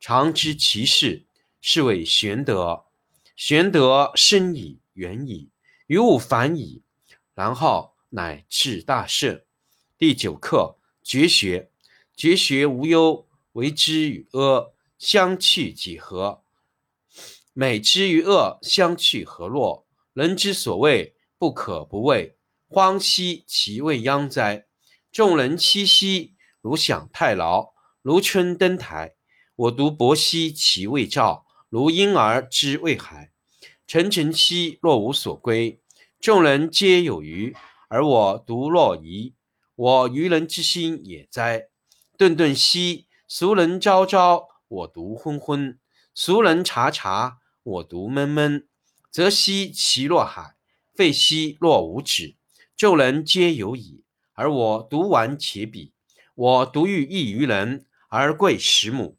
常知其事，是谓玄德。玄德深矣，远矣，于物反矣，然后乃至大圣。第九课。绝学，绝学无忧，为之与阿相去几何？美之与恶相去何若？人之所谓不可不畏，荒兮其未央哉！众人熙熙，如享太牢，如春登台。我独泊兮其未兆，如婴儿之未孩。沉沉兮若无所归，众人皆有余，而我独若遗。我愚人之心也哉！顿顿兮，俗人昭昭，我独昏昏；俗人察察，我独闷闷。则兮其若海，废兮若无止。众人皆有矣，而我独顽且鄙。我独欲异于人，而贵十母。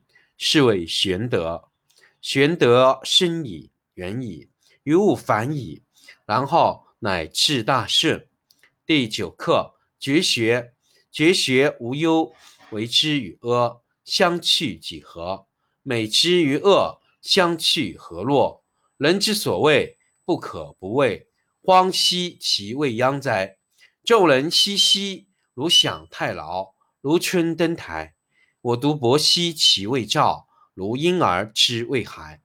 是谓玄德。玄德深矣，远矣，于物反矣，然后乃至大圣。第九课绝学，绝学无忧，为之与阿相去几何？美之与恶相去何若？人之所谓不可不畏，荒兮其未央哉！众人熙熙，如享太牢，如春登台。我独泊兮其未兆，如婴儿之未孩。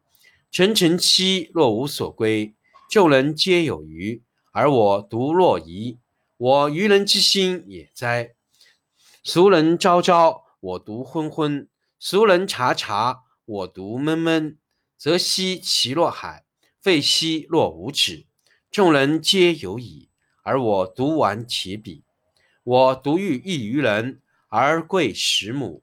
沉沉兮若无所归，众人皆有余，而我独若遗。我愚人之心也哉！俗人昭昭，我独昏昏；俗人察察，我独闷闷。则兮其若海，废兮若无止。众人皆有矣，而我独顽且鄙。我独欲异于人，而贵十母。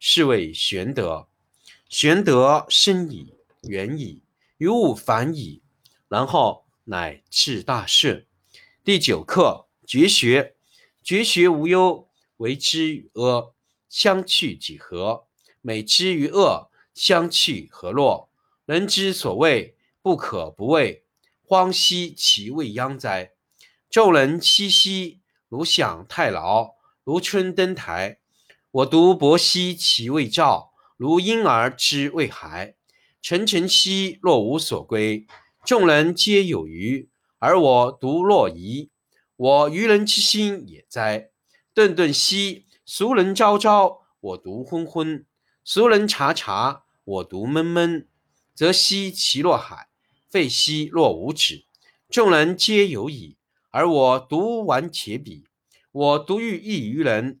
是谓玄德。玄德深矣，远矣，于物反矣，然后乃至大顺。第九课：绝学。绝学无忧，为之与阿，相去几何？美之与恶，相去何若？人之所谓不可不畏，荒兮其未央哉！众人熙熙，如享太牢，如春登台。我独泊兮其未兆，如婴儿之未孩。沉沉兮若无所归，众人皆有余，而我独若遗。我愚人之心也哉！顿顿兮俗人昭昭，我独昏昏；俗人察察，我独闷闷。则兮其若海，废兮若无止。众人皆有矣，而我独顽且鄙。我独欲异于人。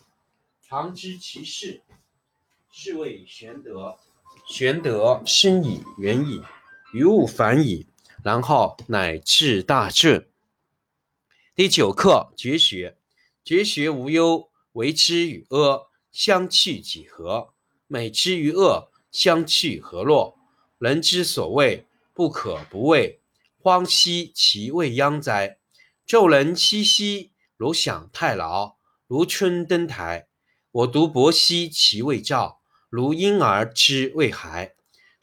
常知其事，是谓玄德。玄德深矣，远矣，于物反矣，然后乃至大顺。第九课：绝学。绝学无忧，为之与阿，相去几何？美之与恶，相去何若？人之所谓不可不畏，荒兮其未央哉！众人熙熙，如享太牢，如春登台。我独泊兮其未兆，如婴儿之未孩。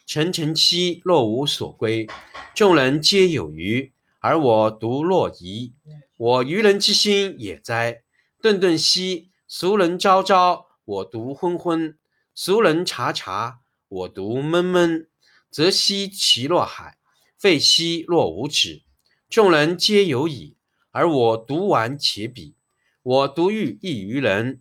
沉沉兮若无所归，众人皆有余，而我独若遗。我愚人之心也哉！顿顿兮俗人昭昭，我独昏昏；俗人察察，我独闷闷。则兮其若海，废兮若无止。众人皆有矣，而我独顽且鄙。我独欲异于人。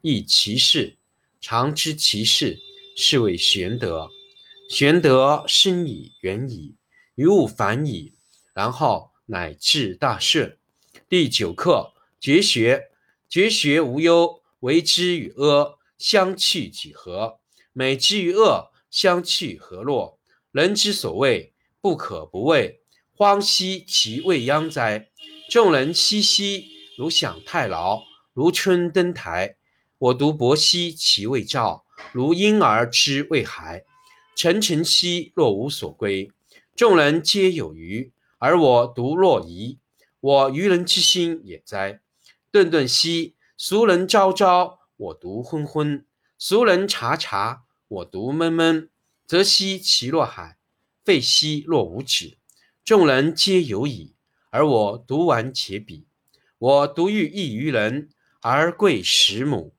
亦其事，常知其事，是谓玄德。玄德深矣，远矣，于物反矣，然后乃至大顺。第九课：绝学。绝学无忧，为之与阿，相去几何？美之与恶，相去何若？人之所谓不可不畏，荒兮其未央哉！众人熙熙，如享太牢，如春登台。我独泊兮其未兆，如婴儿之未孩。沉沉兮若无所归，众人皆有余，而我独若遗。我愚人之心也哉！顿顿兮俗人昭昭，我独昏昏；俗人察察，我独闷闷。则兮其若海，废兮若无止。众人皆有矣，而我独顽且鄙。我独欲异于人，而贵十母。